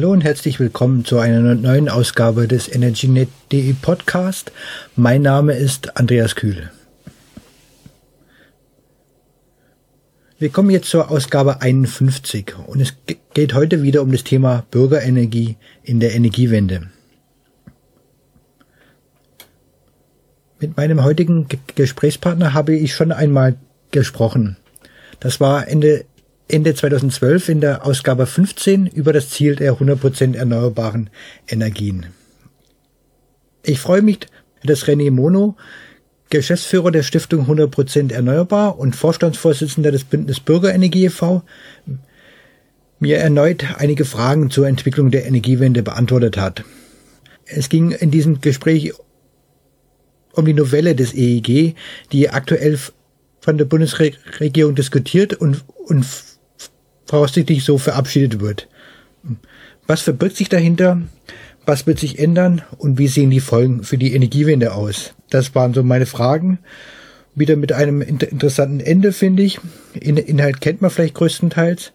Hallo und herzlich willkommen zu einer neuen Ausgabe des EnergyNet.de Podcast. Mein Name ist Andreas Kühl. Wir kommen jetzt zur Ausgabe 51 und es geht heute wieder um das Thema Bürgerenergie in der Energiewende. Mit meinem heutigen Gesprächspartner habe ich schon einmal gesprochen. Das war Ende Ende 2012 in der Ausgabe 15 über das Ziel der 100% erneuerbaren Energien. Ich freue mich, dass René Mono, Geschäftsführer der Stiftung 100% Erneuerbar und Vorstandsvorsitzender des Bündnis Bürgerenergie e.V., mir erneut einige Fragen zur Entwicklung der Energiewende beantwortet hat. Es ging in diesem Gespräch um die Novelle des EEG, die aktuell von der Bundesregierung diskutiert und, und voraussichtlich so verabschiedet wird. Was verbirgt sich dahinter? Was wird sich ändern? Und wie sehen die Folgen für die Energiewende aus? Das waren so meine Fragen. Wieder mit einem inter interessanten Ende, finde ich. In Inhalt kennt man vielleicht größtenteils.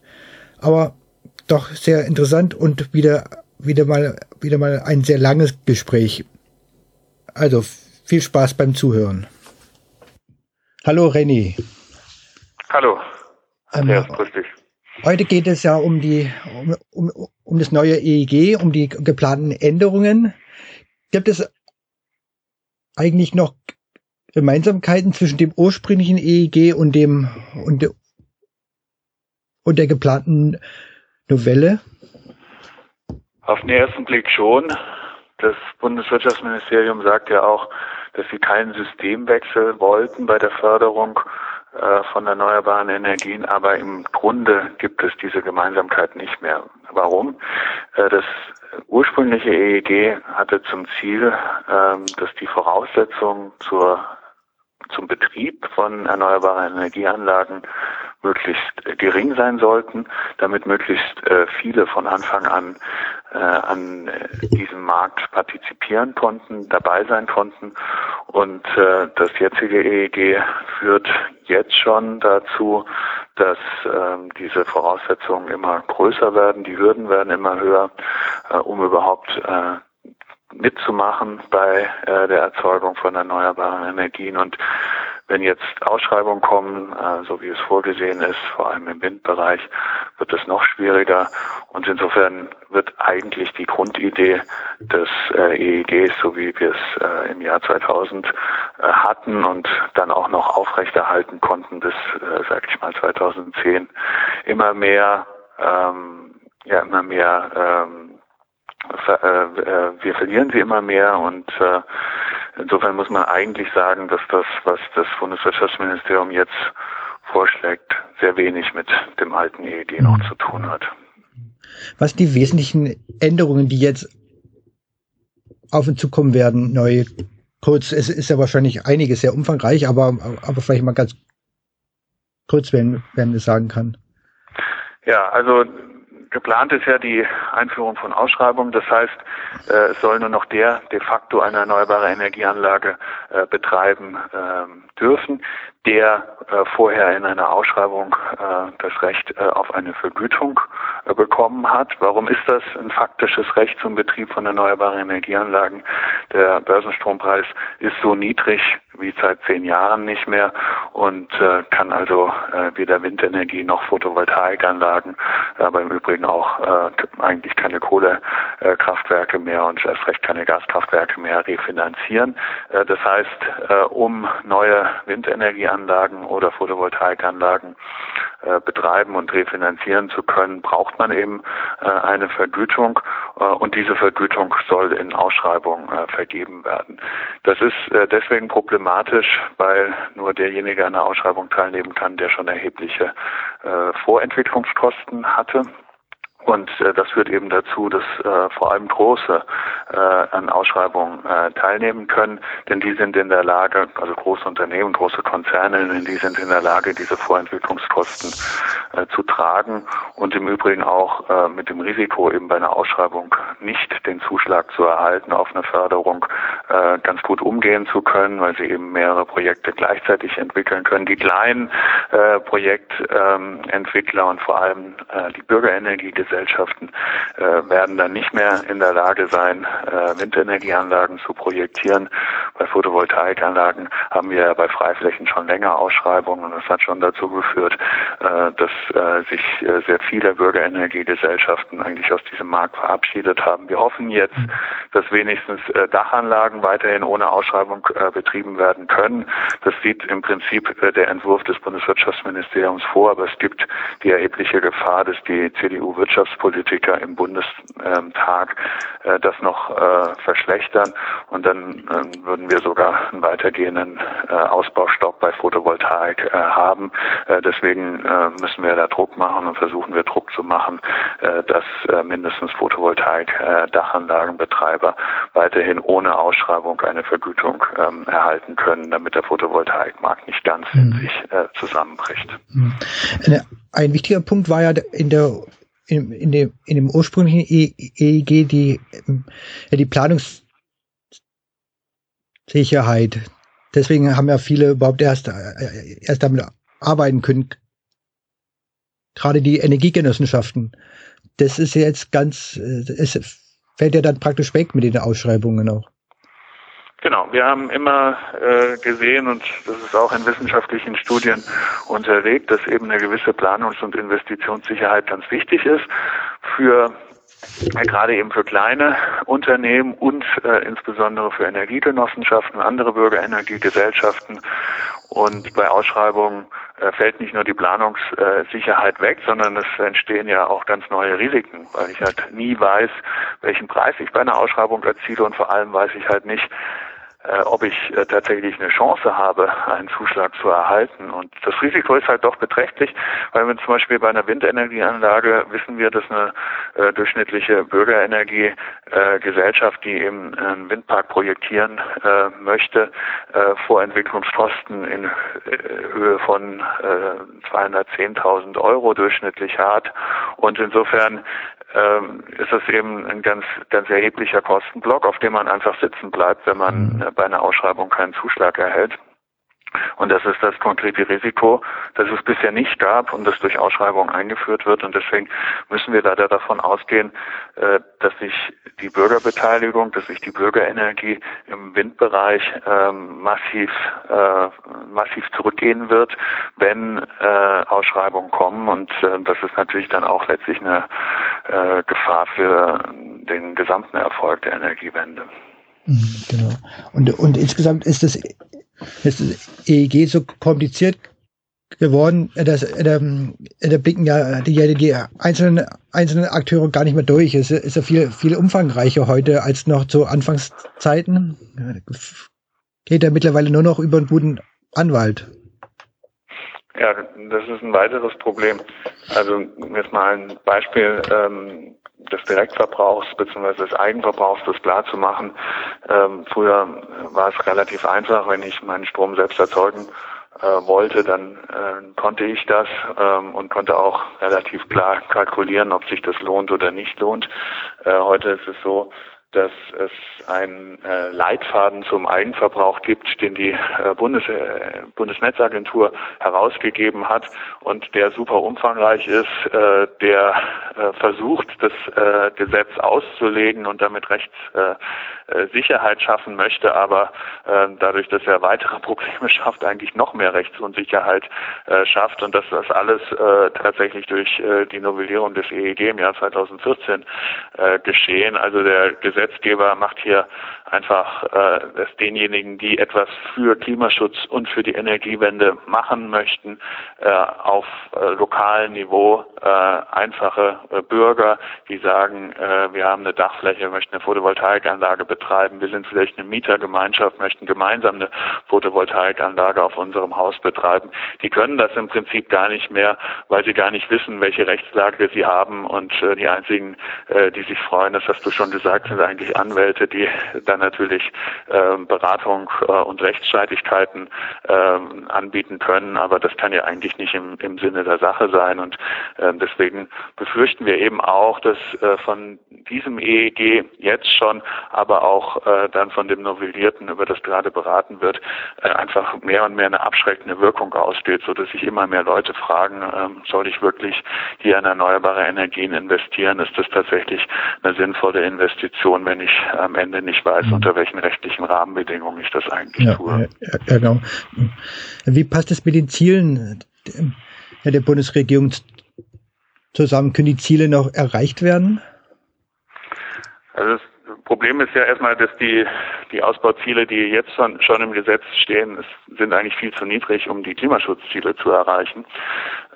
Aber doch sehr interessant und wieder, wieder mal, wieder mal ein sehr langes Gespräch. Also, viel Spaß beim Zuhören. Hallo René. Hallo. Andreas, ähm, grüß dich. Heute geht es ja um die, um, um, um das neue EEG, um die geplanten Änderungen. Gibt es eigentlich noch Gemeinsamkeiten zwischen dem ursprünglichen EEG und dem und, de, und der geplanten Novelle? Auf den ersten Blick schon. Das Bundeswirtschaftsministerium sagt ja auch, dass sie keinen Systemwechsel wollten bei der Förderung von erneuerbaren Energien, aber im Grunde gibt es diese Gemeinsamkeit nicht mehr. Warum? Äh, das ursprüngliche EEG hatte zum Ziel, ähm, dass die Voraussetzungen zur zum Betrieb von erneuerbaren Energieanlagen möglichst gering sein sollten, damit möglichst äh, viele von Anfang an äh, an diesem Markt partizipieren konnten, dabei sein konnten. Und äh, das jetzige EEG führt jetzt schon dazu, dass ähm, diese Voraussetzungen immer größer werden, die Hürden werden immer höher, äh, um überhaupt äh, mitzumachen bei äh, der Erzeugung von erneuerbaren Energien. Und wenn jetzt Ausschreibungen kommen, äh, so wie es vorgesehen ist, vor allem im Windbereich, wird es noch schwieriger. Und insofern wird eigentlich die Grundidee des äh, EEGs, so wie wir es äh, im Jahr 2000 äh, hatten und dann auch noch aufrechterhalten konnten bis, äh, sag ich mal, 2010, immer mehr, ähm, ja, immer mehr ähm, äh, äh, wir verlieren sie immer mehr und äh, insofern muss man eigentlich sagen, dass das, was das Bundeswirtschaftsministerium jetzt vorschlägt, sehr wenig mit dem alten EEG noch zu tun hat. Was die wesentlichen Änderungen, die jetzt auf uns zukommen werden, neu kurz, es ist ja wahrscheinlich einiges sehr umfangreich, aber, aber vielleicht mal ganz kurz, wenn, wenn es sagen kann. Ja, also Geplant ist ja die Einführung von Ausschreibungen. Das heißt, äh, es soll nur noch der de facto eine erneuerbare Energieanlage äh, betreiben äh, dürfen, der vorher in einer Ausschreibung äh, das Recht äh, auf eine Vergütung bekommen hat. Warum ist das ein faktisches Recht zum Betrieb von erneuerbaren Energieanlagen? Der Börsenstrompreis ist so niedrig wie seit zehn Jahren nicht mehr und äh, kann also äh, weder Windenergie noch Photovoltaikanlagen, aber im Übrigen auch äh, eigentlich keine Kohlekraftwerke mehr und erst recht keine Gaskraftwerke mehr refinanzieren. Äh, das heißt, äh, um neue Windenergieanlagen oder Photovoltaikanlagen äh, betreiben und refinanzieren zu können, braucht man eben äh, eine Vergütung äh, und diese Vergütung soll in Ausschreibung äh, vergeben werden. Das ist deswegen problematisch weil nur derjenige an der Ausschreibung teilnehmen kann, der schon erhebliche Vorentwicklungskosten hatte. Und äh, das führt eben dazu, dass äh, vor allem Große äh, an Ausschreibungen äh, teilnehmen können, denn die sind in der Lage, also große Unternehmen, große Konzerne, die sind in der Lage, diese Vorentwicklungskosten äh, zu tragen und im Übrigen auch äh, mit dem Risiko, eben bei einer Ausschreibung nicht den Zuschlag zu erhalten auf eine Förderung, äh, ganz gut umgehen zu können, weil sie eben mehrere Projekte gleichzeitig entwickeln können. Die kleinen äh, Projektentwickler ähm, und vor allem äh, die Bürgerenergiegesellschaft Gesellschaften äh, werden dann nicht mehr in der Lage sein, äh, Windenergieanlagen zu projektieren. Bei Photovoltaikanlagen haben wir bei Freiflächen schon länger Ausschreibungen und das hat schon dazu geführt, äh, dass äh, sich äh, sehr viele Bürgerenergiegesellschaften eigentlich aus diesem Markt verabschiedet haben. Wir hoffen jetzt, dass wenigstens äh, Dachanlagen weiterhin ohne Ausschreibung betrieben werden können. Das sieht im Prinzip der Entwurf des Bundeswirtschaftsministeriums vor, aber es gibt die erhebliche Gefahr, dass die CDU-Wirtschaftspolitiker im Bundestag äh, das noch äh, verschlechtern und dann äh, würden wir sogar einen weitergehenden äh, Ausbaustopp bei Photovoltaik äh, haben. Äh, deswegen äh, müssen wir da Druck machen und versuchen wir Druck zu machen, äh, dass äh, mindestens Photovoltaik-Dachanlagenbetreiber weiterhin ohne Ausschreibung eine Vergütung ähm, erhalten können, damit der Photovoltaikmarkt nicht ganz in mhm. sich äh, zusammenbricht. Mhm. Ein wichtiger Punkt war ja in der in, in, dem, in dem ursprünglichen EEG die, ja, die Planungssicherheit. Deswegen haben ja viele überhaupt erst, äh, erst damit arbeiten können. Gerade die Energiegenossenschaften. Das ist jetzt ganz, äh, es fällt ja dann praktisch weg mit den Ausschreibungen auch. Genau, wir haben immer äh, gesehen, und das ist auch in wissenschaftlichen Studien unterlegt, dass eben eine gewisse Planungs- und Investitionssicherheit ganz wichtig ist für äh, gerade eben für kleine Unternehmen und äh, insbesondere für Energiegenossenschaften, andere Bürgerenergiegesellschaften. Und bei Ausschreibungen äh, fällt nicht nur die Planungssicherheit weg, sondern es entstehen ja auch ganz neue Risiken, weil ich halt nie weiß, welchen Preis ich bei einer Ausschreibung erziele und vor allem weiß ich halt nicht, äh, ob ich äh, tatsächlich eine Chance habe, einen Zuschlag zu erhalten. Und das Risiko ist halt doch beträchtlich, weil wir zum Beispiel bei einer Windenergieanlage wissen wir, dass eine äh, durchschnittliche Bürgerenergiegesellschaft, die eben einen Windpark projektieren äh, möchte, äh, Vorentwicklungskosten in Höhe von 210.000 Euro durchschnittlich hat. Und insofern ähm, ist das eben ein ganz, ganz erheblicher Kostenblock, auf dem man einfach sitzen bleibt, wenn man mhm. Bei einer Ausschreibung keinen Zuschlag erhält. Und das ist das konkrete Risiko, das es bisher nicht gab und das durch Ausschreibung eingeführt wird. Und deswegen müssen wir leider davon ausgehen, äh, dass sich die Bürgerbeteiligung, dass sich die Bürgerenergie im Windbereich ähm, massiv, äh, massiv zurückgehen wird, wenn äh, Ausschreibungen kommen. Und das ist natürlich dann auch letztlich eine Gefahr für den gesamten Erfolg der Energiewende. Genau. Und, und insgesamt ist das ist das EEG so kompliziert geworden, dass da, da blicken ja die, die einzelnen, einzelnen Akteure gar nicht mehr durch. Es ist ja viel, viel umfangreicher heute als noch zu Anfangszeiten. Geht ja mittlerweile nur noch über einen guten Anwalt. Ja, das ist ein weiteres Problem. Also jetzt mal ein Beispiel. Ähm, des Direktverbrauchs bzw. des Eigenverbrauchs das klar zu machen. Ähm, früher war es relativ einfach, wenn ich meinen Strom selbst erzeugen äh, wollte, dann äh, konnte ich das ähm, und konnte auch relativ klar kalkulieren, ob sich das lohnt oder nicht lohnt. Äh, heute ist es so, dass es einen äh, Leitfaden zum Eigenverbrauch gibt, den die äh, Bundes, äh, Bundesnetzagentur herausgegeben hat und der super umfangreich ist, äh, der äh, versucht, das äh, Gesetz auszulegen und damit Rechtssicherheit schaffen möchte, aber dadurch, dass er weitere Probleme schafft, eigentlich noch mehr Rechtsunsicherheit schafft und dass das alles tatsächlich durch die Novellierung des EEG im Jahr 2014 geschehen. Also der Gesetz Gesetzgeber macht hier einfach äh, es denjenigen, die etwas für Klimaschutz und für die Energiewende machen möchten, äh, auf äh, lokalem Niveau äh, einfache äh, Bürger, die sagen, äh, wir haben eine Dachfläche, möchten eine Photovoltaikanlage betreiben, wir sind vielleicht eine Mietergemeinschaft, möchten gemeinsam eine Photovoltaikanlage auf unserem Haus betreiben. Die können das im Prinzip gar nicht mehr, weil sie gar nicht wissen, welche Rechtslage sie haben und äh, die einzigen, äh, die sich freuen, das hast du schon gesagt, sind eigentlich Anwälte, die dann natürlich äh, Beratung äh, und Rechtsstreitigkeiten äh, anbieten können, aber das kann ja eigentlich nicht im, im Sinne der Sache sein. Und äh, deswegen befürchten wir eben auch, dass äh, von diesem EEG jetzt schon, aber auch äh, dann von dem Novellierten, über das gerade beraten wird, äh, einfach mehr und mehr eine abschreckende Wirkung ausgeht, so dass sich immer mehr Leute fragen, ähm, soll ich wirklich hier in erneuerbare Energien investieren? Ist das tatsächlich eine sinnvolle Investition, wenn ich am Ende nicht weiß, mhm. unter welchen rechtlichen Rahmenbedingungen ich das eigentlich ja, tue? Ja, genau. Wie passt es mit den Zielen der Bundesregierung zusammen? Können die Ziele noch erreicht werden? Also das Problem ist ja erstmal, dass die, die Ausbauziele, die jetzt schon, schon im Gesetz stehen, sind eigentlich viel zu niedrig, um die Klimaschutzziele zu erreichen.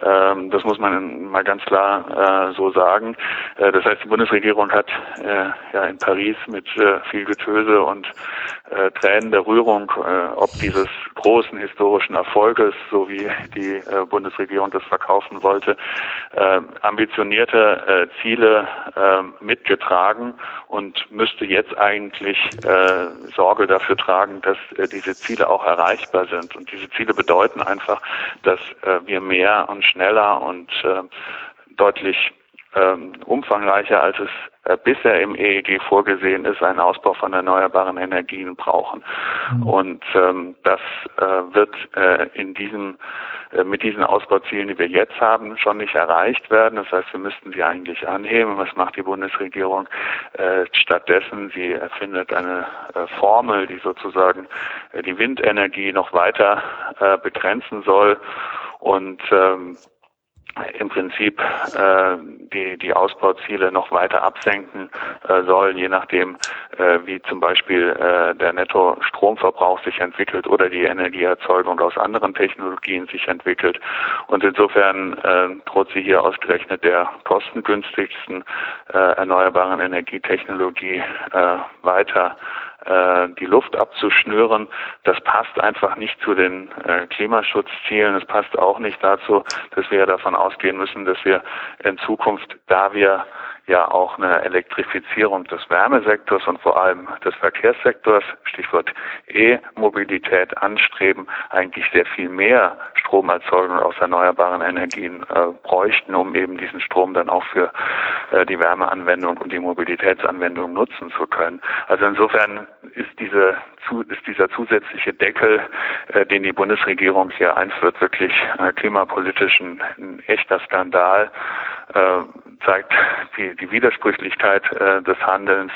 Ähm, das muss man mal ganz klar äh, so sagen. Äh, das heißt, die Bundesregierung hat äh, ja in Paris mit äh, viel Getöse und äh, Tränen der Rührung, äh, ob dieses großen historischen Erfolges, so wie die Bundesregierung das verkaufen wollte, ambitionierte Ziele mitgetragen und müsste jetzt eigentlich Sorge dafür tragen, dass diese Ziele auch erreichbar sind. Und diese Ziele bedeuten einfach, dass wir mehr und schneller und äh, deutlich ähm, umfangreicher, als es äh, bisher im EEG vorgesehen ist, einen Ausbau von erneuerbaren Energien brauchen. Mhm. Und ähm, das äh, wird äh, in diesem äh, mit diesen Ausbauzielen, die wir jetzt haben, schon nicht erreicht werden. Das heißt, wir müssten sie eigentlich anheben. Was macht die Bundesregierung äh, stattdessen? Sie erfindet eine äh, Formel, die sozusagen äh, die Windenergie noch weiter äh, begrenzen soll und ähm, im Prinzip äh, die, die Ausbauziele noch weiter absenken äh, sollen, je nachdem, äh, wie zum Beispiel äh, der Netto-Stromverbrauch sich entwickelt oder die Energieerzeugung aus anderen Technologien sich entwickelt. Und insofern äh, droht sie hier ausgerechnet der kostengünstigsten äh, erneuerbaren Energietechnologie äh, weiter äh, die Luft abzuschnüren, das passt einfach nicht zu den äh, Klimaschutzzielen. Es passt auch nicht dazu, dass wir davon ausgehen müssen, dass wir in Zukunft, da wir ja auch eine Elektrifizierung des Wärmesektors und vor allem des Verkehrssektors, Stichwort E-Mobilität anstreben, eigentlich sehr viel mehr Stromerzeugung aus erneuerbaren Energien äh, bräuchten, um eben diesen Strom dann auch für äh, die Wärmeanwendung und die Mobilitätsanwendung nutzen zu können. Also insofern ist diese ist dieser zusätzliche Deckel, äh, den die Bundesregierung hier einführt, wirklich äh, klimapolitisch ein, ein echter Skandal äh, zeigt die, die Widersprüchlichkeit äh, des Handelns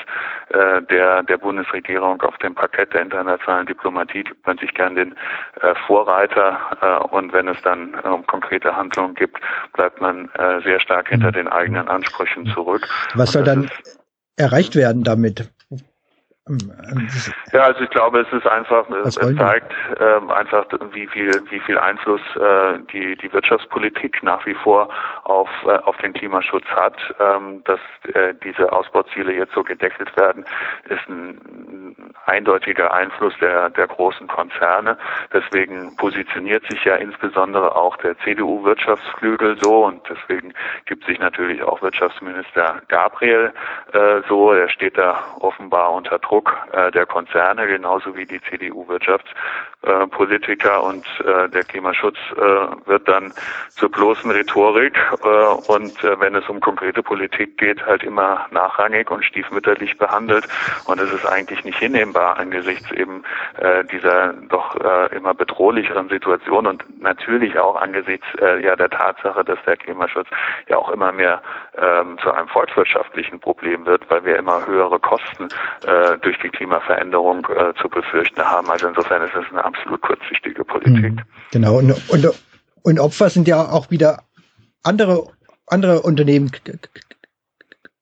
äh, der, der Bundesregierung auf dem Parkett der internationalen Diplomatie. Gibt man sich gern den äh, Vorreiter äh, und wenn es dann äh, um konkrete Handlungen gibt, bleibt man äh, sehr stark hinter den eigenen Ansprüchen zurück. Was soll dann erreicht werden damit? Ja, also ich glaube, es ist einfach, es zeigt ähm, einfach, wie viel, wie viel Einfluss äh, die die Wirtschaftspolitik nach wie vor auf äh, auf den Klimaschutz hat. Ähm, dass äh, diese Ausbauziele jetzt so gedeckelt werden, ist ein eindeutiger Einfluss der der großen Konzerne. Deswegen positioniert sich ja insbesondere auch der CDU-Wirtschaftsflügel so und deswegen gibt sich natürlich auch Wirtschaftsminister Gabriel äh, so. Er steht da offenbar unter Druck Druck äh, der Konzerne, genauso wie die CDU-Wirtschaftspolitiker und äh, der Klimaschutz äh, wird dann zur bloßen Rhetorik und wenn es um konkrete Politik geht, halt immer nachrangig und stiefmütterlich behandelt. Und es ist eigentlich nicht hinnehmbar angesichts eben dieser doch immer bedrohlicheren Situation und natürlich auch angesichts ja der Tatsache, dass der Klimaschutz ja auch immer mehr ähm, zu einem volkswirtschaftlichen Problem wird, weil wir immer höhere Kosten äh, durch die Klimaveränderung äh, zu befürchten haben. Also insofern ist es eine absolut kurzsichtige Politik. Mhm. Genau. Und, und, und Opfer sind ja auch wieder andere, andere Unternehmen,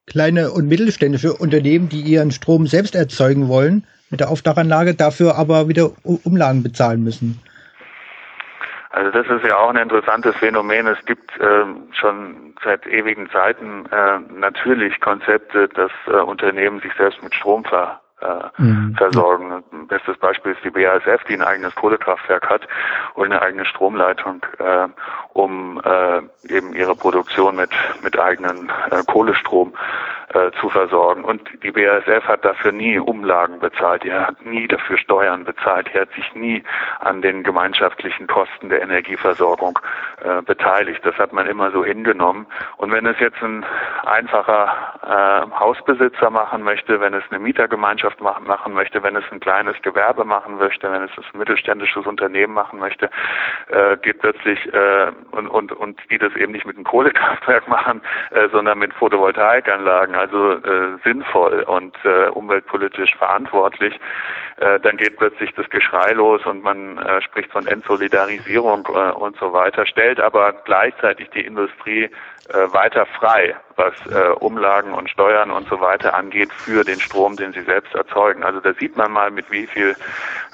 kleine und mittelständische Unternehmen, die ihren Strom selbst erzeugen wollen mit der Aufdachanlage, dafür aber wieder Umlagen bezahlen müssen. Also das ist ja auch ein interessantes Phänomen. Es gibt ähm, schon seit ewigen Zeiten äh, natürlich Konzepte, dass äh, Unternehmen sich selbst mit Strom ver äh, mhm. versorgen. Bestes Beispiel ist die BASF, die ein eigenes Kohlekraftwerk hat und eine eigene Stromleitung, äh, um äh, eben ihre Produktion mit, mit eigenen äh, Kohlestrom äh, zu versorgen. Und die BASF hat dafür nie Umlagen bezahlt, die hat nie dafür Steuern bezahlt, die hat sich nie an den gemeinschaftlichen Kosten der Energieversorgung äh, beteiligt. Das hat man immer so hingenommen. Und wenn es jetzt ein einfacher äh, Hausbesitzer machen möchte, wenn es eine Mietergemeinschaft machen, machen möchte, wenn es ein kleines Gewerbe machen möchte, wenn es ein mittelständisches Unternehmen machen möchte, äh, geht plötzlich äh, und, und, und die das eben nicht mit einem Kohlekraftwerk machen, äh, sondern mit Photovoltaikanlagen, also äh, sinnvoll und äh, umweltpolitisch verantwortlich, äh, dann geht plötzlich das Geschrei los und man äh, spricht von Entsolidarisierung äh, und so weiter, stellt aber gleichzeitig die Industrie äh, weiter frei, was äh, Umlagen und Steuern und so weiter angeht für den Strom, den sie selbst erzeugen. Also da sieht man mal, mit wie viel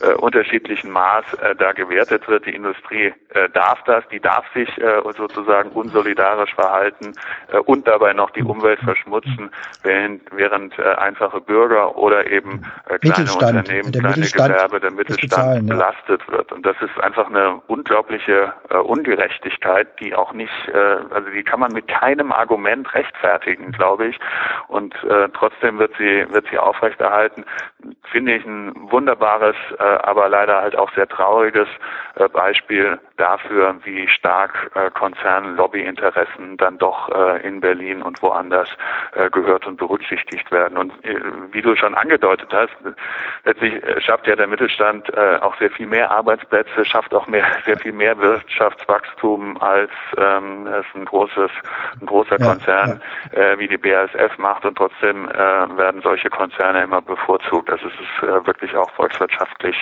äh, unterschiedlichen Maß äh, da gewertet wird. Die Industrie äh, darf das, die darf sich äh, sozusagen unsolidarisch verhalten äh, und dabei noch die Umwelt verschmutzen, während, während äh, einfache Bürger oder eben äh, kleine Unternehmen, kleine Gewerbe, der Mittelstand bezahlen, ja. belastet wird. Und das ist einfach eine unglaubliche äh, Ungerechtigkeit, die auch nicht, äh, also die kann man mit keinem Argument rechtfertigen, glaube ich. Und äh, trotzdem wird sie wird sie aufrechterhalten. Finde ich ein wunderbares, äh, aber leider halt auch sehr trauriges äh, Beispiel dafür, wie stark äh, Konzernlobbyinteressen dann doch äh, in Berlin und woanders äh, gehört und berücksichtigt werden. Und äh, wie du schon angedeutet hast, letztlich äh, schafft ja der Mittelstand äh, auch sehr viel mehr Arbeitsplätze, schafft auch mehr, sehr viel mehr Wirtschaftswachstum als ähm, es ein großes, ein großer ja, Konzern Äh, wie die BASF macht und trotzdem äh, werden solche Konzerne immer bevorzugt. Also es ist äh, wirklich auch volkswirtschaftlich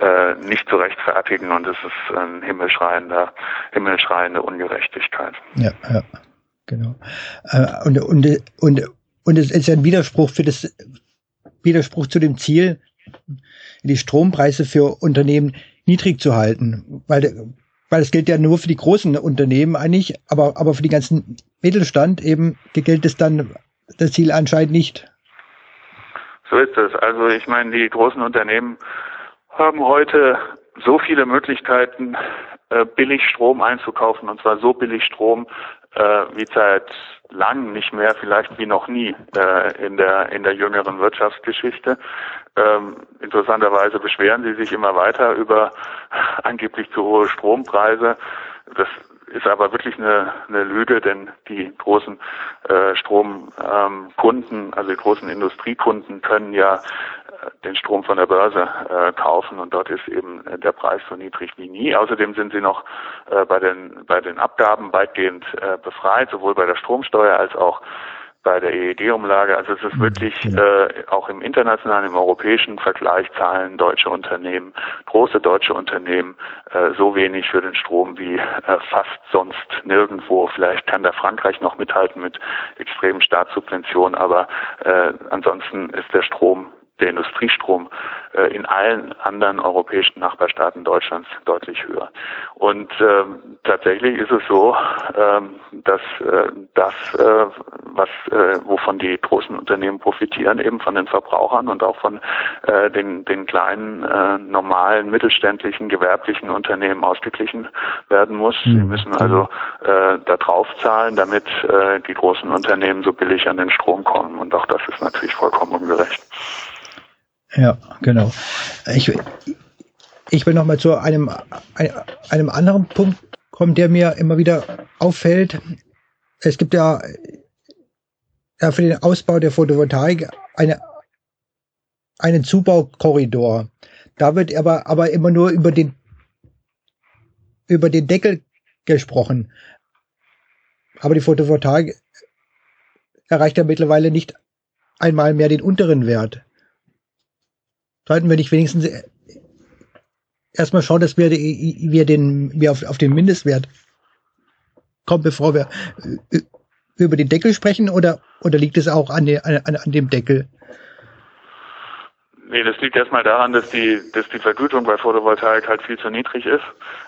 äh, nicht zu rechtfertigen und es ist ein himmelschreiender, himmelschreiende Ungerechtigkeit. Ja, ja, genau. Äh, und, und, und, und es ist ein Widerspruch für das, Widerspruch zu dem Ziel, die Strompreise für Unternehmen niedrig zu halten, weil weil es gilt ja nur für die großen Unternehmen eigentlich, aber aber für die ganzen Mittelstand eben gilt es dann das Ziel anscheinend nicht. So ist es. Also ich meine, die großen Unternehmen haben heute so viele Möglichkeiten, äh, billig Strom einzukaufen und zwar so billig Strom äh, wie seit lang nicht mehr, vielleicht wie noch nie äh, in der in der jüngeren Wirtschaftsgeschichte. Ähm, interessanterweise beschweren sie sich immer weiter über angeblich zu hohe Strompreise. Das ist aber wirklich eine, eine Lüge, denn die großen äh, Stromkunden, ähm, also die großen Industriekunden können ja den Strom von der Börse äh, kaufen und dort ist eben der Preis so niedrig wie nie. Außerdem sind sie noch äh, bei den bei den Abgaben weitgehend äh, befreit, sowohl bei der Stromsteuer als auch bei der EEG-Umlage. Also es ist mhm. wirklich äh, auch im internationalen, im europäischen Vergleich zahlen deutsche Unternehmen, große deutsche Unternehmen äh, so wenig für den Strom wie äh, fast sonst nirgendwo. Vielleicht kann da Frankreich noch mithalten mit extremen Staatssubventionen, aber äh, ansonsten ist der Strom der Industriestrom äh, in allen anderen europäischen Nachbarstaaten Deutschlands deutlich höher. Und ähm, tatsächlich ist es so, ähm, dass äh, das, äh, was äh, wovon die großen Unternehmen profitieren, eben von den Verbrauchern und auch von äh, den, den kleinen, äh, normalen, mittelständlichen, gewerblichen Unternehmen ausgeglichen werden muss. Mhm. Sie müssen also äh, da drauf zahlen, damit äh, die großen Unternehmen so billig an den Strom kommen. Und auch das ist natürlich vollkommen ungerecht. Ja, genau. Ich, ich will noch mal zu einem, einem anderen Punkt kommen, der mir immer wieder auffällt. Es gibt ja, ja für den Ausbau der Photovoltaik eine, einen Zubaukorridor. Da wird aber, aber immer nur über den, über den Deckel gesprochen. Aber die Photovoltaik erreicht ja mittlerweile nicht einmal mehr den unteren Wert sollten wir nicht wenigstens erstmal schauen, dass wir, wir den, wir auf, auf den Mindestwert kommen, bevor wir über den Deckel sprechen oder, oder liegt es auch an, an, an dem Deckel? Nee, das liegt erstmal daran, dass die, dass die Vergütung bei Photovoltaik halt viel zu niedrig ist,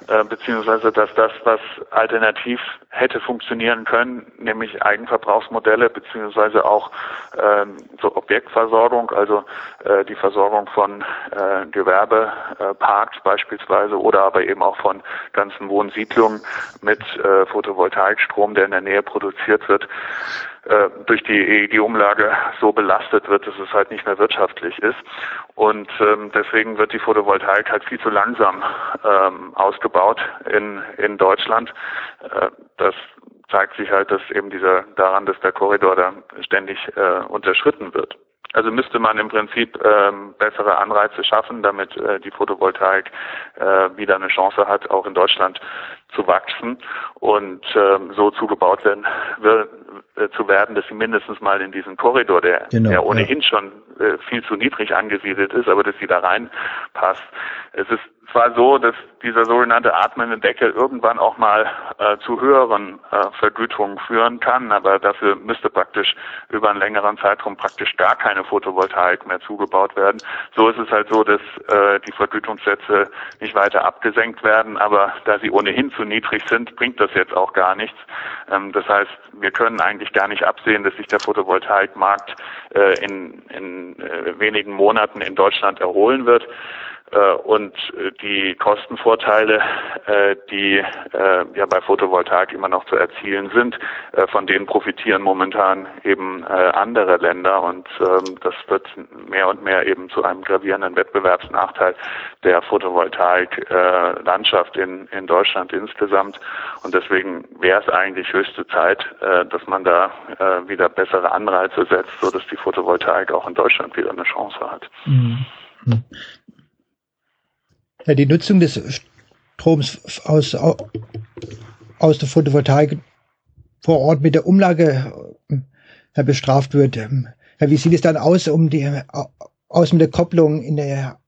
äh, beziehungsweise dass das, was alternativ hätte funktionieren können, nämlich Eigenverbrauchsmodelle, beziehungsweise auch ähm, so Objektversorgung, also äh, die Versorgung von äh, Gewerbeparks beispielsweise oder aber eben auch von ganzen Wohnsiedlungen mit äh, Photovoltaikstrom, der in der Nähe produziert wird, äh, durch die, die Umlage so belastet wird, dass es halt nicht mehr wirtschaftlich ist. Und ähm, deswegen wird die Photovoltaik halt viel zu langsam ähm, ausgebaut in, in Deutschland. Äh, das zeigt sich halt, dass eben dieser daran, dass der Korridor da ständig äh, unterschritten wird. Also müsste man im Prinzip ähm, bessere Anreize schaffen, damit äh, die Photovoltaik äh, wieder eine Chance hat, auch in Deutschland zu wachsen und ähm, so zugebaut werden, wird, äh, zu werden, dass sie mindestens mal in diesen Korridor, der, genau, der ohnehin ja. schon äh, viel zu niedrig angesiedelt ist, aber dass sie da reinpasst. Es ist zwar so, dass dieser sogenannte atmende Deckel irgendwann auch mal äh, zu höheren äh, Vergütungen führen kann, aber dafür müsste praktisch über einen längeren Zeitraum praktisch gar keine Photovoltaik mehr zugebaut werden. So ist es halt so, dass äh, die Vergütungssätze nicht weiter abgesenkt werden, aber da sie ohnehin zu niedrig sind, bringt das jetzt auch gar nichts. Ähm, das heißt, wir können eigentlich gar nicht absehen, dass sich der Photovoltaikmarkt äh, in, in äh, wenigen Monaten in Deutschland erholen wird. Äh, und äh, die Kostenvorteile, äh, die ja bei Photovoltaik immer noch zu erzielen sind, von denen profitieren momentan eben andere Länder und ähm, das wird mehr und mehr eben zu einem gravierenden Wettbewerbsnachteil der Photovoltaik-Landschaft in, Deutschland insgesamt und deswegen wäre es eigentlich höchste Zeit, dass man da wieder bessere Anreize setzt, so dass die Photovoltaik auch in Deutschland wieder eine Chance hat. Mhm. Ja, die Nutzung des Stroms aus, aus der Photovoltaik vor Ort mit der Umlage ja, bestraft wird. Ja, wie sieht es dann aus, um die, aus mit der Kopplung in der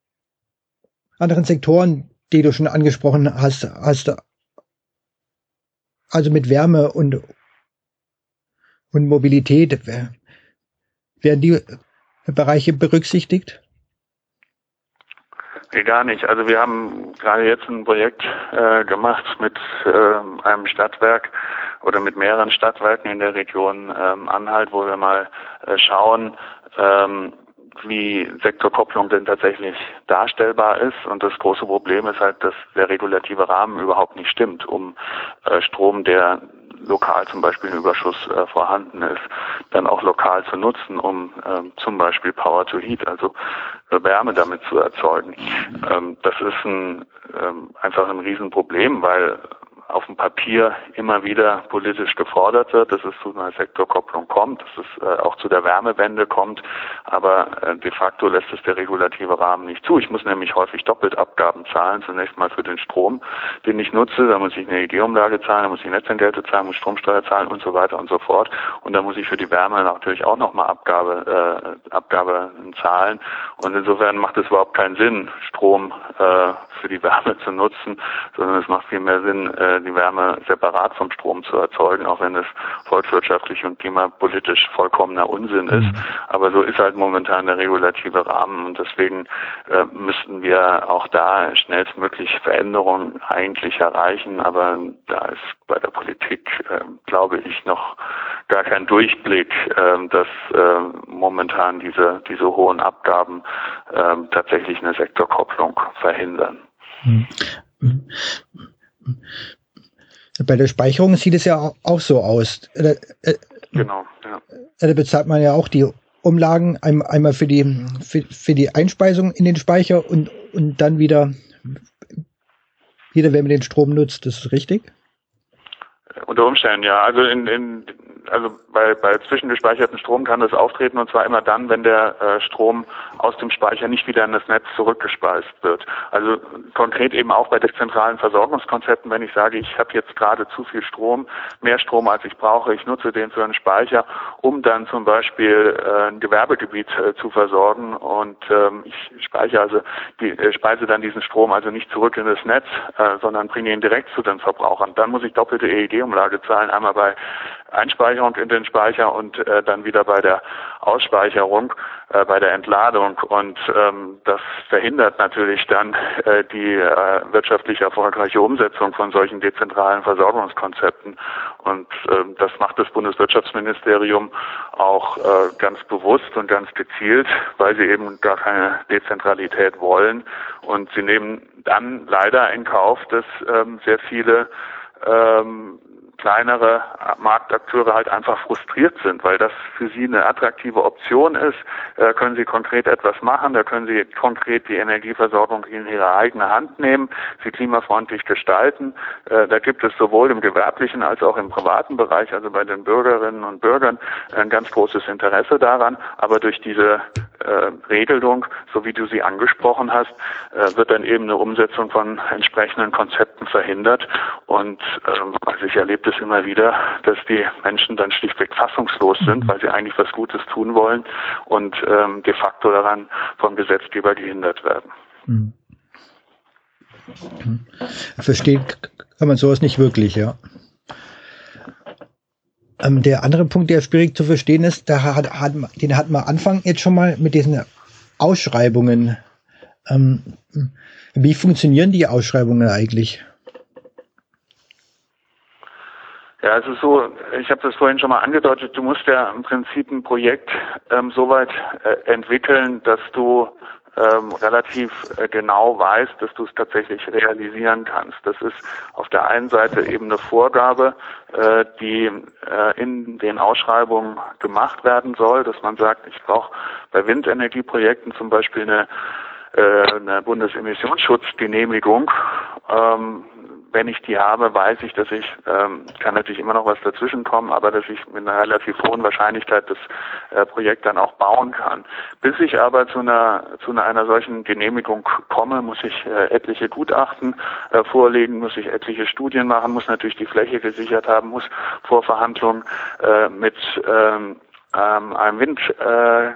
anderen Sektoren, die du schon angesprochen hast, hast also mit Wärme und, und Mobilität, werden die Bereiche berücksichtigt? Gar nicht. Also wir haben gerade jetzt ein Projekt äh, gemacht mit äh, einem Stadtwerk oder mit mehreren Stadtwerken in der Region ähm, Anhalt, wo wir mal äh, schauen, ähm, wie Sektorkopplung denn tatsächlich darstellbar ist. Und das große Problem ist halt, dass der regulative Rahmen überhaupt nicht stimmt, um äh, Strom, der lokal zum Beispiel ein Überschuss äh, vorhanden ist, dann auch lokal zu nutzen, um ähm, zum Beispiel Power to Heat, also äh, Wärme damit zu erzeugen. Ähm, das ist ein, ähm, einfach ein Riesenproblem, weil auf dem Papier immer wieder politisch gefordert wird, dass es zu einer Sektorkopplung kommt, dass es äh, auch zu der Wärmewende kommt, aber äh, de facto lässt es der regulative Rahmen nicht zu. Ich muss nämlich häufig doppelt Abgaben zahlen, zunächst mal für den Strom, den ich nutze, da muss ich eine EG-Umlage zahlen, da muss ich Netzentgelte zahlen, muss Stromsteuer zahlen und so weiter und so fort. Und dann muss ich für die Wärme natürlich auch nochmal Abgabe, äh, Abgabe zahlen. Und insofern macht es überhaupt keinen Sinn, Strom äh, für die Wärme zu nutzen, sondern es macht viel mehr Sinn, äh, die Wärme separat vom Strom zu erzeugen, auch wenn es volkswirtschaftlich und klimapolitisch vollkommener Unsinn ist. Mhm. Aber so ist halt momentan der regulative Rahmen und deswegen äh, müssten wir auch da schnellstmöglich Veränderungen eigentlich erreichen. Aber da ist bei der Politik, äh, glaube ich, noch gar kein Durchblick, äh, dass äh, momentan diese, diese hohen Abgaben äh, tatsächlich eine Sektorkopplung verhindern. Mhm. Bei der Speicherung sieht es ja auch so aus. Äh, äh, genau, ja. Da bezahlt man ja auch die Umlagen einmal für die, für, für die Einspeisung in den Speicher und, und dann wieder, wieder, wenn man den Strom nutzt. Das ist richtig? Unter Umständen, ja. Also in, in also bei, bei zwischengespeicherten Strom kann das auftreten und zwar immer dann, wenn der äh, Strom aus dem Speicher nicht wieder in das Netz zurückgespeist wird. Also konkret eben auch bei dezentralen Versorgungskonzepten, wenn ich sage, ich habe jetzt gerade zu viel Strom, mehr Strom als ich brauche, ich nutze den für einen Speicher, um dann zum Beispiel äh, ein Gewerbegebiet äh, zu versorgen und ähm, ich speichere also die, äh, speise dann diesen Strom also nicht zurück in das Netz, äh, sondern bringe ihn direkt zu den Verbrauchern. Dann muss ich doppelte EEG-Umlage zahlen, einmal bei Einspeicherung in den Speicher und äh, dann wieder bei der Ausspeicherung, äh, bei der Entladung. Und ähm, das verhindert natürlich dann äh, die äh, wirtschaftlich erfolgreiche Umsetzung von solchen dezentralen Versorgungskonzepten. Und äh, das macht das Bundeswirtschaftsministerium auch äh, ganz bewusst und ganz gezielt, weil sie eben gar keine Dezentralität wollen. Und sie nehmen dann leider in Kauf, dass ähm, sehr viele ähm, kleinere Marktakteure halt einfach frustriert sind, weil das für sie eine attraktive Option ist. Da können sie konkret etwas machen, da können sie konkret die Energieversorgung in ihre eigene Hand nehmen, sie klimafreundlich gestalten. Äh, da gibt es sowohl im gewerblichen als auch im privaten Bereich, also bei den Bürgerinnen und Bürgern, ein ganz großes Interesse daran. Aber durch diese äh, Regelung, so wie du sie angesprochen hast, äh, wird dann eben eine Umsetzung von entsprechenden Konzepten verhindert. Und ähm, also ich erlebe das immer wieder, dass die Menschen dann schlichtweg fassungslos sind, mhm. weil sie eigentlich was Gutes tun wollen und ähm, de facto daran vom Gesetzgeber gehindert werden. Mhm. Verstehen kann man sowas nicht wirklich, ja. Ähm, der andere Punkt, der schwierig zu verstehen ist, da hat, hat, den hatten wir Anfang jetzt schon mal mit diesen Ausschreibungen. Ähm, wie funktionieren die Ausschreibungen eigentlich? Ja, ist so, ich habe das vorhin schon mal angedeutet, du musst ja im Prinzip ein Projekt ähm, so weit äh, entwickeln, dass du ähm, relativ äh, genau weißt, dass du es tatsächlich realisieren kannst. Das ist auf der einen Seite eben eine Vorgabe, äh, die äh, in den Ausschreibungen gemacht werden soll, dass man sagt, ich brauche bei Windenergieprojekten zum Beispiel eine äh, eine Bundesimmissionsschutz-Genehmigung. Ähm, wenn ich die habe, weiß ich, dass ich, ähm, kann natürlich immer noch was dazwischen kommen, aber dass ich mit einer relativ hohen Wahrscheinlichkeit das äh, Projekt dann auch bauen kann. Bis ich aber zu einer, zu einer, einer solchen Genehmigung komme, muss ich äh, etliche Gutachten äh, vorlegen, muss ich etliche Studien machen, muss natürlich die Fläche gesichert haben, muss Vorverhandlungen äh, mit ähm, ähm, einem Wind, äh,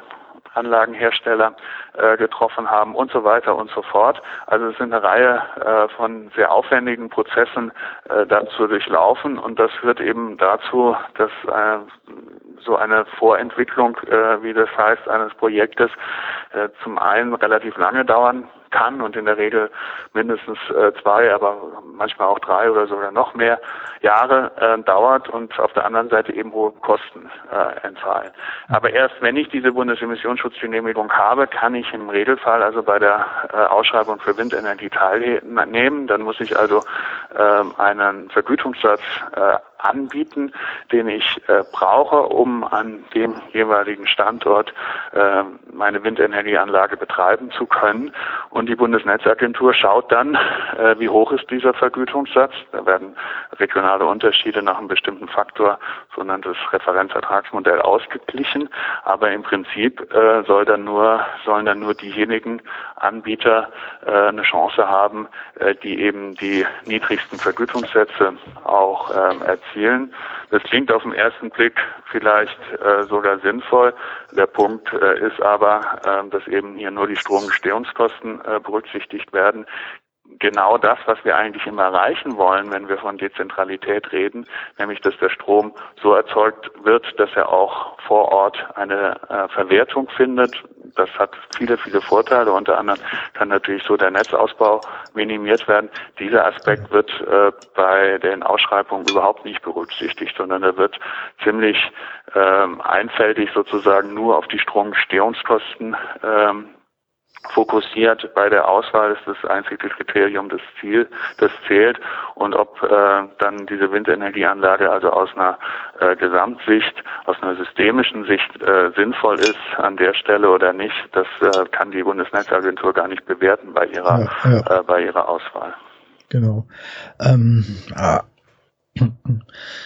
Anlagenhersteller äh, getroffen haben und so weiter und so fort. Also es sind eine Reihe äh, von sehr aufwendigen Prozessen äh, dazu durchlaufen und das führt eben dazu, dass äh, so eine Vorentwicklung, äh, wie das heißt, eines Projektes äh, zum einen relativ lange dauern kann und in der Regel mindestens äh, zwei, aber manchmal auch drei oder sogar noch mehr Jahre äh, dauert und auf der anderen Seite eben hohe Kosten äh, entfallen. Aber erst wenn ich diese Bundesemissionsschutzgenehmigung habe, kann ich im Regelfall also bei der äh, Ausschreibung für Windenergie teilnehmen. Dann muss ich also äh, einen Vergütungssatz äh, anbieten, den ich äh, brauche, um an dem jeweiligen Standort äh, meine Windenergieanlage betreiben zu können. Und die Bundesnetzagentur schaut dann, äh, wie hoch ist dieser Vergütungssatz. Da werden regionale Unterschiede nach einem bestimmten Faktor, sogenanntes Referenzertragsmodell, ausgeglichen. Aber im Prinzip äh, soll dann nur, sollen dann nur diejenigen Anbieter äh, eine Chance haben, äh, die eben die niedrigsten Vergütungssätze auch ähm, erzielen. Das klingt auf den ersten Blick vielleicht äh, sogar sinnvoll. Der Punkt äh, ist aber, äh, dass eben hier nur die Stromgestehungskosten äh, berücksichtigt werden genau das, was wir eigentlich immer erreichen wollen, wenn wir von Dezentralität reden, nämlich dass der Strom so erzeugt wird, dass er auch vor Ort eine äh, Verwertung findet. Das hat viele, viele Vorteile. Unter anderem kann natürlich so der Netzausbau minimiert werden. Dieser Aspekt wird äh, bei den Ausschreibungen überhaupt nicht berücksichtigt, sondern er wird ziemlich ähm, einfältig sozusagen nur auf die Stromstehungskosten ähm, fokussiert bei der Auswahl ist das einzige Kriterium das Ziel, das zählt und ob äh, dann diese Windenergieanlage also aus einer äh, Gesamtsicht, aus einer systemischen Sicht äh, sinnvoll ist an der Stelle oder nicht, das äh, kann die Bundesnetzagentur gar nicht bewerten bei ihrer ja, ja. Äh, bei ihrer Auswahl. Genau. Ähm,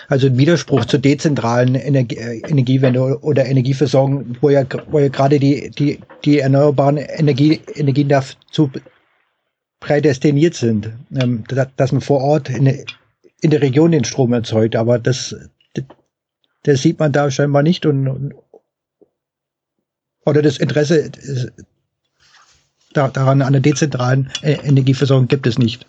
also ein Widerspruch zur dezentralen Energie, äh, Energiewende oder Energieversorgung, wo ja, wo ja gerade die, die, die erneuerbaren Energie, Energien dazu prädestiniert sind, ähm, dass man vor Ort in, in der Region den Strom erzeugt. Aber das, das sieht man da scheinbar nicht und, oder das Interesse daran an der dezentralen äh, Energieversorgung gibt es nicht.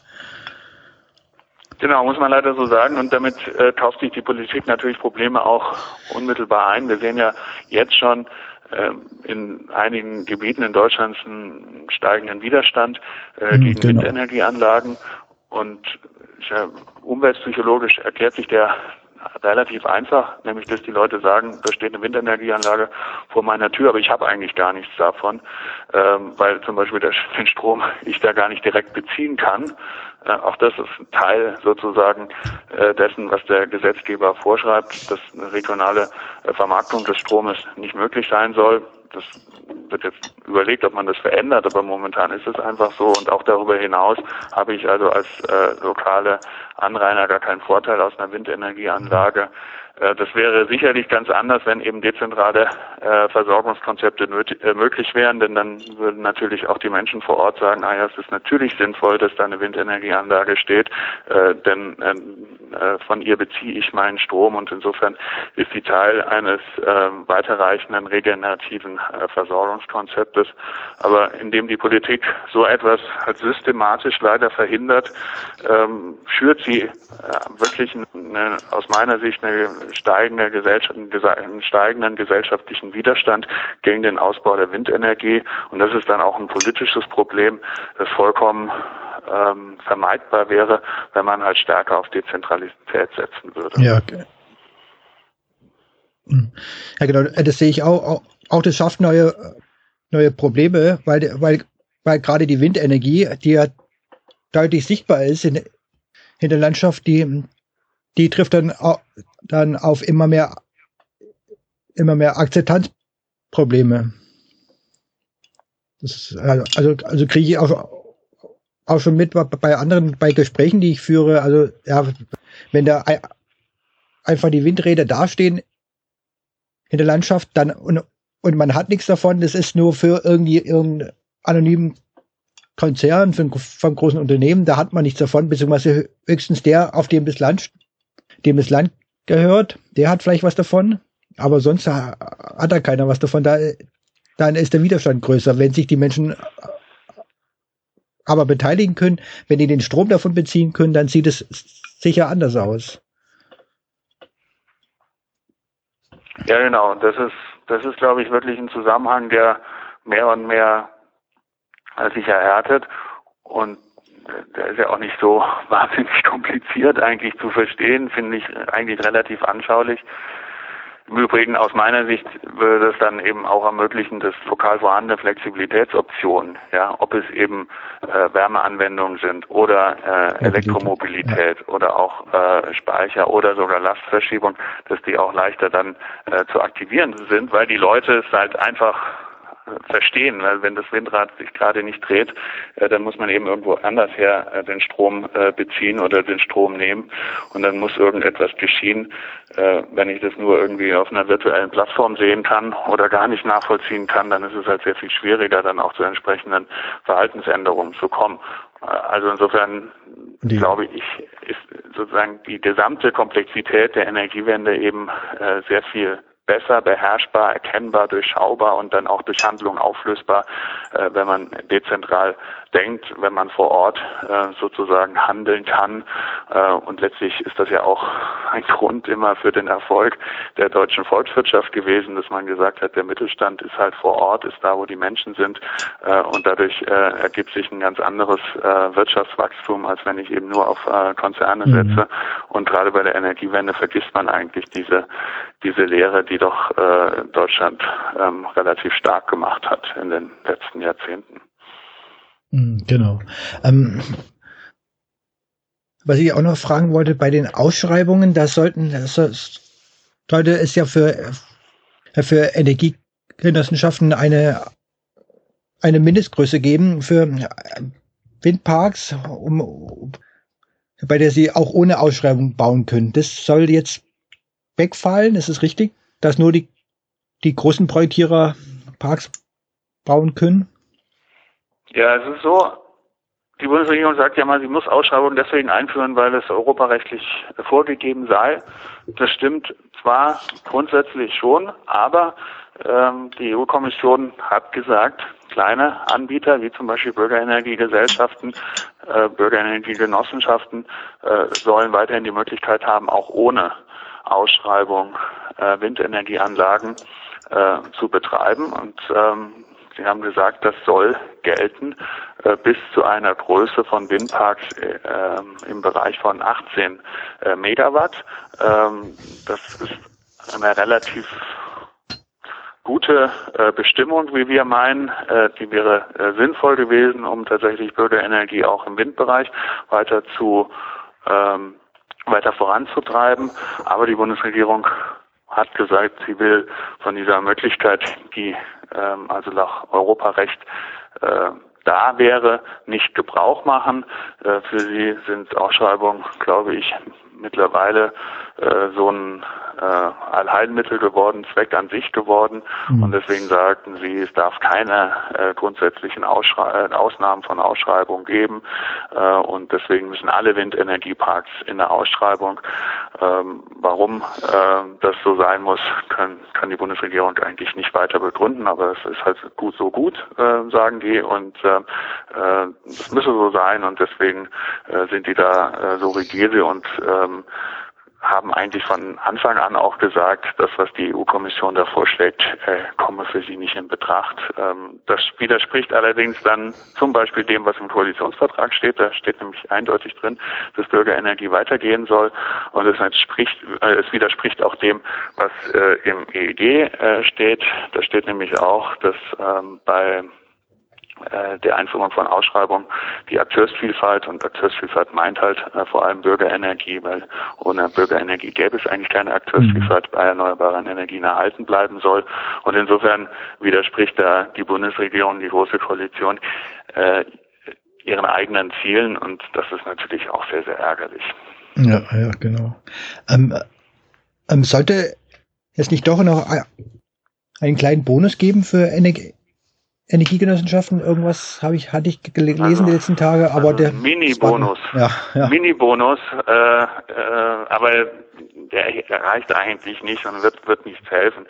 Genau, muss man leider so sagen. Und damit äh, kauft sich die Politik natürlich Probleme auch unmittelbar ein. Wir sehen ja jetzt schon äh, in einigen Gebieten in Deutschland einen steigenden Widerstand äh, mhm, gegen genau. Windenergieanlagen. Und ja, umweltpsychologisch erklärt sich der relativ einfach, nämlich dass die Leute sagen, da steht eine Windenergieanlage vor meiner Tür, aber ich habe eigentlich gar nichts davon, ähm, weil zum Beispiel der, den Strom ich da gar nicht direkt beziehen kann. Auch das ist Teil sozusagen äh, dessen, was der Gesetzgeber vorschreibt, dass eine regionale äh, Vermarktung des Stromes nicht möglich sein soll. Das wird jetzt überlegt, ob man das verändert, aber momentan ist es einfach so. Und auch darüber hinaus habe ich also als äh, lokale Anrainer gar keinen Vorteil aus einer Windenergieanlage. Äh, das wäre sicherlich ganz anders, wenn eben dezentrale äh, Versorgungskonzepte äh, möglich wären, denn dann würden natürlich auch die Menschen vor Ort sagen, ah ja, es ist natürlich sinnvoll, dass da eine Windenergieanlage steht, denn von ihr beziehe ich meinen Strom und insofern ist sie Teil eines weiterreichenden regenerativen Versorgungskonzeptes. Aber indem die Politik so etwas halt systematisch leider verhindert, ähm, schürt sie wirklich eine, aus meiner Sicht eine steigender Gesellschaft, einen steigenden gesellschaftlichen Widerstand gegen den Ausbau der Windenergie. Und das ist dann auch ein politisches Problem, das vollkommen ähm, vermeidbar wäre, wenn man halt stärker auf Dezentralität setzen würde. Ja, okay. Hm. Ja, genau, das sehe ich auch. Auch, das schafft neue, neue Probleme, weil, weil, weil gerade die Windenergie, die ja deutlich sichtbar ist in, in der Landschaft, die, die trifft dann dann auf immer mehr, immer mehr Akzeptanzprobleme. Ist, also, also kriege ich auch, auch schon mit bei anderen, bei Gesprächen, die ich führe. Also, ja, wenn da einfach die Windräder dastehen in der Landschaft, dann, und, und man hat nichts davon, das ist nur für irgendwie irgendeinen anonymen Konzern, ein, von großen Unternehmen, da hat man nichts davon, beziehungsweise höchstens der, auf dem das Land, dem das Land gehört, der hat vielleicht was davon, aber sonst hat er keiner was davon. Da, dann ist der Widerstand größer, wenn sich die Menschen aber beteiligen können, wenn die den Strom davon beziehen können, dann sieht es sicher anders aus. Ja, genau. Das ist, das ist, glaube ich, wirklich ein Zusammenhang, der mehr und mehr sich erhärtet. Und der ist ja auch nicht so wahnsinnig kompliziert eigentlich zu verstehen, finde ich eigentlich relativ anschaulich. Im Übrigen aus meiner Sicht würde es dann eben auch ermöglichen, dass lokal vorhandene Flexibilitätsoptionen, ja, ob es eben äh, Wärmeanwendungen sind oder äh, Elektromobilität ja. oder auch äh, Speicher oder sogar Lastverschiebung, dass die auch leichter dann äh, zu aktivieren sind, weil die Leute es halt einfach verstehen, weil wenn das Windrad sich gerade nicht dreht, äh, dann muss man eben irgendwo anders her äh, den Strom äh, beziehen oder den Strom nehmen und dann muss irgendetwas geschehen. Wenn ich das nur irgendwie auf einer virtuellen Plattform sehen kann oder gar nicht nachvollziehen kann, dann ist es halt sehr viel schwieriger, dann auch zu entsprechenden Verhaltensänderungen zu kommen. Also insofern die. glaube ich, ist sozusagen die gesamte Komplexität der Energiewende eben sehr viel besser beherrschbar, erkennbar, durchschaubar und dann auch durch Handlung auflösbar, äh, wenn man dezentral denkt, wenn man vor Ort äh, sozusagen handeln kann. Äh, und letztlich ist das ja auch ein Grund immer für den Erfolg der deutschen Volkswirtschaft gewesen, dass man gesagt hat, der Mittelstand ist halt vor Ort, ist da, wo die Menschen sind. Äh, und dadurch äh, ergibt sich ein ganz anderes äh, Wirtschaftswachstum, als wenn ich eben nur auf äh, Konzerne mhm. setze. Und gerade bei der Energiewende vergisst man eigentlich diese, diese Lehre, die doch äh, Deutschland ähm, relativ stark gemacht hat in den letzten Jahrzehnten. Hm, genau. Ähm, was ich auch noch fragen wollte, bei den Ausschreibungen, da sollten, das sollte es ja für, für Energiegenossenschaften eine, eine Mindestgröße geben für Windparks, um, bei der sie auch ohne Ausschreibung bauen können. Das soll jetzt wegfallen, ist es richtig, dass nur die, die großen Projektierer Parks bauen können? Ja, es ist so, die Bundesregierung sagt ja mal, sie muss Ausschreibungen deswegen einführen, weil es europarechtlich vorgegeben sei. Das stimmt zwar grundsätzlich schon, aber Ähm, die EU-Kommission hat gesagt, kleine Anbieter wie zum Beispiel Bürgerenergiegesellschaften, äh, Bürgerenergiegenossenschaften äh, sollen weiterhin die Möglichkeit haben, auch ohne Ausschreibung äh, Windenergieanlagen äh, zu betreiben. Und ähm, Sie haben gesagt, das soll gelten äh, bis zu einer Größe von Windparks äh, im Bereich von 18 äh, Megawatt. Ähm, das ist eine relativ gute äh, Bestimmung, wie wir meinen. Äh, die wäre äh, sinnvoll gewesen, um tatsächlich Bürgerenergie auch im Windbereich weiter zu ähm, weiter voranzutreiben. Aber die Bundesregierung hat gesagt, sie will von dieser Möglichkeit, die ähm, also nach Europarecht äh, da wäre, nicht Gebrauch machen. Äh, für sie sind Ausschreibungen, glaube ich, mittlerweile äh, so ein äh, Allheilmittel geworden, Zweck an sich geworden. Mhm. Und deswegen sagten sie, es darf keine äh, grundsätzlichen Ausschrei äh, Ausnahmen von Ausschreibungen geben. Äh, und deswegen müssen alle Windenergieparks in der Ausschreibung. Ähm, warum äh, das so sein muss, kann, kann die Bundesregierung eigentlich nicht weiter begründen. Aber es ist halt gut so gut, äh, sagen die. Und äh, äh, das müsse so sein. Und deswegen äh, sind die da äh, so rigide und ähm, haben eigentlich von Anfang an auch gesagt, das, was die EU-Kommission da vorschlägt, äh, komme für sie nicht in Betracht. Ähm, das widerspricht allerdings dann zum Beispiel dem, was im Koalitionsvertrag steht. Da steht nämlich eindeutig drin, dass Bürgerenergie weitergehen soll. Und es, entspricht, äh, es widerspricht auch dem, was äh, im EEG äh, steht. Da steht nämlich auch, dass ähm, bei der Einführung von Ausschreibungen die Akteursvielfalt und Akteursvielfalt meint halt äh, vor allem Bürgerenergie, weil ohne Bürgerenergie gäbe es eigentlich keine Akteursvielfalt bei erneuerbaren Energien erhalten bleiben soll. Und insofern widerspricht da die Bundesregierung, die Große Koalition, äh, ihren eigenen Zielen und das ist natürlich auch sehr, sehr ärgerlich. Ja, ja, genau. Ähm, ähm, sollte es nicht doch noch einen kleinen Bonus geben für Energie? Energiegenossenschaften, irgendwas habe ich, hatte ich gelesen also, die letzten Tage, aber also der Mini-Bonus. Ja, ja. Mini-Bonus, äh, äh, aber der erreicht eigentlich nicht und wird, wird nichts helfen.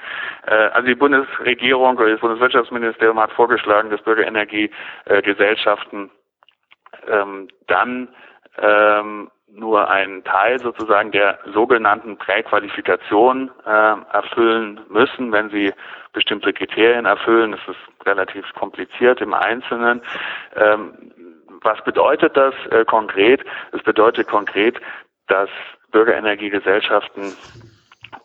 Äh, also die Bundesregierung oder das Bundeswirtschaftsministerium hat vorgeschlagen, dass Bürgerenergiegesellschaften ähm, dann ähm, nur einen Teil sozusagen der sogenannten Präqualifikation äh, erfüllen müssen, wenn sie bestimmte Kriterien erfüllen. Das ist relativ kompliziert im Einzelnen. Ähm, was bedeutet das äh, konkret? Es bedeutet konkret, dass Bürgerenergiegesellschaften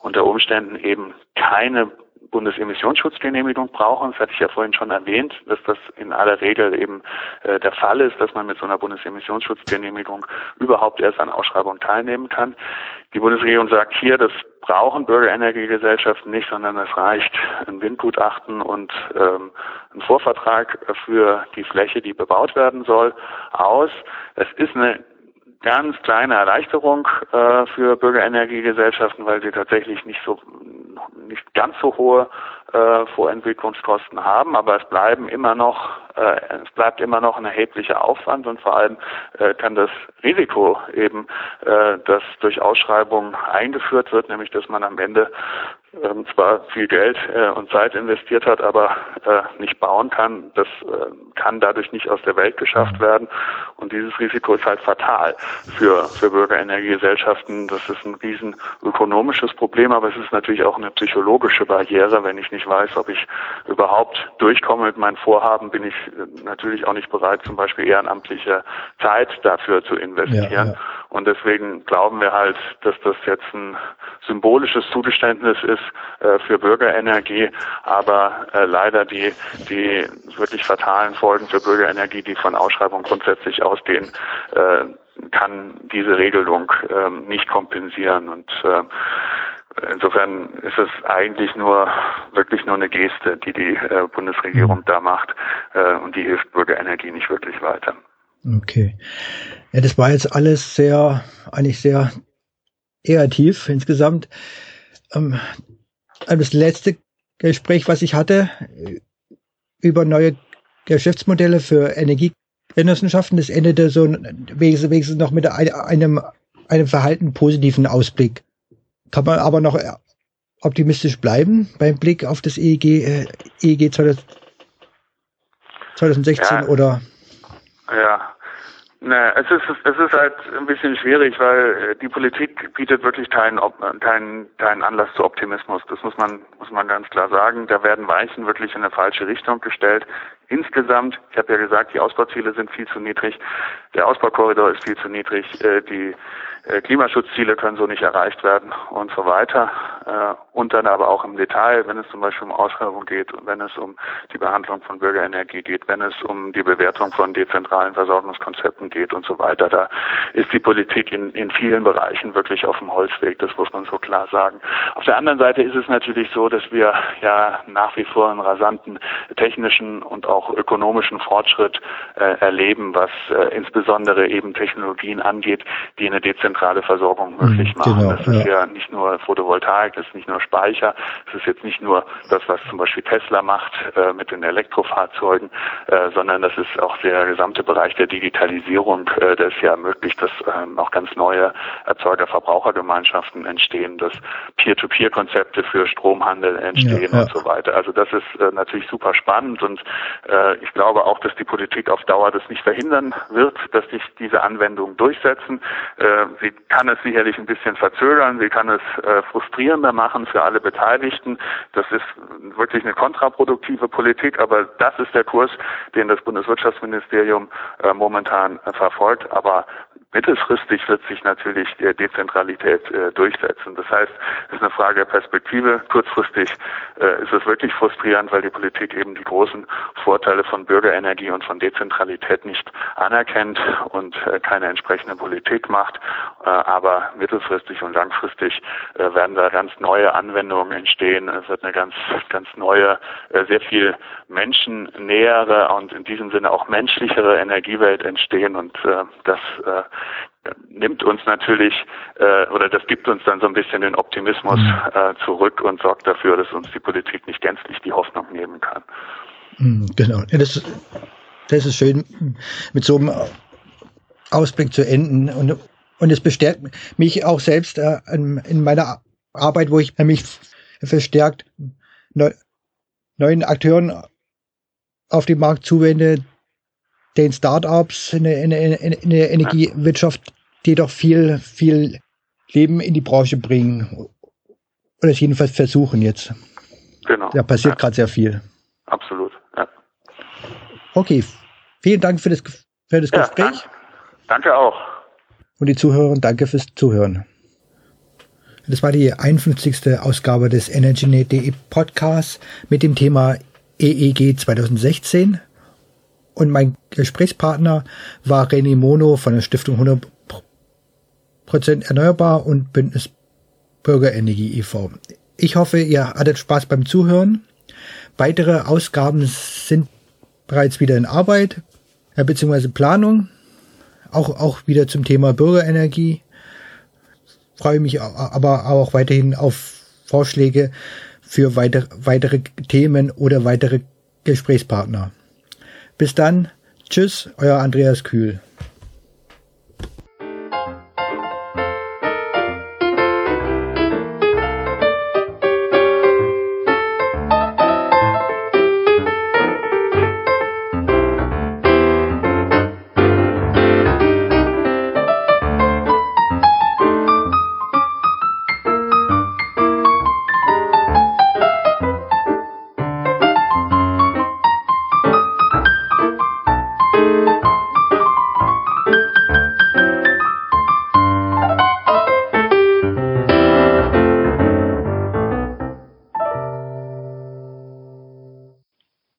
unter Umständen eben keine Bundesemissionsschutzgenehmigung brauchen. Das hatte ich ja vorhin schon erwähnt, dass das in aller Regel eben äh, der Fall ist, dass man mit so einer Bundesemissionsschutzgenehmigung überhaupt erst an Ausschreibungen teilnehmen kann. Die Bundesregierung sagt hier, das brauchen Bürgerenergiegesellschaften nicht, sondern es reicht ein Windgutachten und ähm, ein Vorvertrag für die Fläche, die bebaut werden soll, aus. Es ist eine ganz kleine Erleichterung äh, für Bürgerenergiegesellschaften, weil sie tatsächlich nicht so nicht ganz so hohe äh, Vorentwicklungskosten haben, aber es bleiben immer noch äh, es bleibt immer noch ein erheblicher Aufwand und vor allem äh, kann das Risiko eben, äh, das durch Ausschreibungen eingeführt wird, nämlich dass man am Ende ähm, zwar viel Geld äh, und Zeit investiert hat, aber äh, nicht bauen kann, das äh, kann dadurch nicht aus der Welt geschafft mhm. werden. Und dieses Risiko ist halt fatal für, für Bürgerenergiegesellschaften. Das ist ein riesen ökonomisches Problem, aber es ist natürlich auch eine psychologische Barriere. Wenn ich nicht weiß, ob ich überhaupt durchkomme mit meinem Vorhaben, bin ich natürlich auch nicht bereit, zum Beispiel ehrenamtliche Zeit dafür zu investieren. Ja, ja. Und deswegen glauben wir halt, dass das jetzt ein symbolisches Zugeständnis ist äh, für Bürgerenergie, aber äh, leider die, die wirklich fatalen Folgen für Bürgerenergie, die von Ausschreibungen grundsätzlich ausgehen, äh, kann diese Regelung äh, nicht kompensieren. Und äh, Insofern ist es eigentlich nur wirklich nur eine Geste, die die äh, Bundesregierung da macht äh, und die hilft Bürgerenergie nicht wirklich weiter. Okay. Ja, das war jetzt alles sehr, eigentlich sehr kreativ insgesamt. Ähm, das letzte Gespräch, was ich hatte über neue Geschäftsmodelle für Energiegenossenschaften, das endete so wenigstens noch mit einem, einem verhalten positiven Ausblick kann man aber noch optimistisch bleiben beim Blick auf das EEG, äh, EEG 2016 ja. oder? Ja, na, es ist es ist halt ein bisschen schwierig, weil äh, die Politik bietet wirklich keinen keinen keinen Anlass zu Optimismus. Das muss man muss man ganz klar sagen. Da werden Weichen wirklich in eine falsche Richtung gestellt. Insgesamt, ich habe ja gesagt, die Ausbauziele sind viel zu niedrig, der Ausbaukorridor ist viel zu niedrig, äh, die äh, Klimaschutzziele können so nicht erreicht werden und so weiter. Äh, und dann aber auch im Detail, wenn es zum Beispiel um Ausschreibung geht wenn es um die Behandlung von Bürgerenergie geht, wenn es um die Bewertung von dezentralen Versorgungskonzepten geht und so weiter. Da ist die Politik in, in vielen Bereichen wirklich auf dem Holzweg, das muss man so klar sagen. Auf der anderen Seite ist es natürlich so, dass wir ja nach wie vor einen rasanten technischen und auch ökonomischen Fortschritt äh, erleben, was äh, insbesondere eben Technologien angeht, die eine dezentrale Versorgung möglich mhm, machen. Genau, das ist ja. ja nicht nur Photovoltaik, das ist nicht nur Speicher, es ist jetzt nicht nur das, was zum Beispiel Tesla macht äh, mit den Elektrofahrzeugen, äh, sondern das ist auch der gesamte Bereich der Digitalisierung, äh, der es ja ermöglicht, dass ähm, auch ganz neue Erzeuger-Verbrauchergemeinschaften entstehen, dass Peer-to-Peer-Konzepte für Stromhandel entstehen ja, ja. und so weiter. Also das ist äh, natürlich super spannend und ich glaube auch, dass die Politik auf Dauer das nicht verhindern wird, dass sich diese Anwendungen durchsetzen. Äh, sie kann es sicherlich ein bisschen verzögern, sie kann es äh, frustrierender machen für alle Beteiligten. Das ist wirklich eine kontraproduktive Politik, aber das ist der Kurs, den das Bundeswirtschaftsministerium äh, momentan äh, verfolgt. Aber mittelfristig wird sich natürlich der Dezentralität äh, durchsetzen. Das heißt, es ist eine Frage der Perspektive. Kurzfristig äh, ist es wirklich frustrierend, weil die Politik eben die großen Vorteile von Bürgerenergie und von Dezentralität nicht anerkennt und äh, keine entsprechende Politik macht. Äh, aber mittelfristig und langfristig äh, werden da ganz neue Anwendungen entstehen. Es wird eine ganz, ganz neue, äh, sehr viel menschennähere und in diesem Sinne auch menschlichere Energiewelt entstehen und das nimmt uns natürlich äh, oder das gibt uns dann so ein bisschen den Optimismus mhm. äh, zurück und sorgt dafür, dass uns die Politik nicht gänzlich die Hoffnung nehmen kann. Mhm, genau. Ja, das, das ist schön, mit so einem Ausblick zu enden. Und, und es bestärkt mich auch selbst äh, in meiner Arbeit, wo ich mich verstärkt neu, neuen Akteuren auf den Markt zuwende, den Startups in der, in, der, in der Energiewirtschaft, die doch viel, viel Leben in die Branche bringen. Oder es jedenfalls versuchen jetzt. Genau. Da passiert ja. gerade sehr viel. Absolut, ja. Okay, vielen Dank für das, für das ja, Gespräch. Danke. danke auch. Und die Zuhörer, danke fürs Zuhören. Das war die 51. Ausgabe des EnergyNet.de Podcasts mit dem Thema EEG 2016. Und mein Gesprächspartner war René Mono von der Stiftung 100% Erneuerbar und Bündnis Bürgerenergie e.V. Ich hoffe, ihr hattet Spaß beim Zuhören. Weitere Ausgaben sind bereits wieder in Arbeit, äh, beziehungsweise Planung. Auch, auch wieder zum Thema Bürgerenergie. Freue mich aber auch weiterhin auf Vorschläge für weitere, weitere Themen oder weitere Gesprächspartner. Bis dann. Tschüss, euer Andreas Kühl.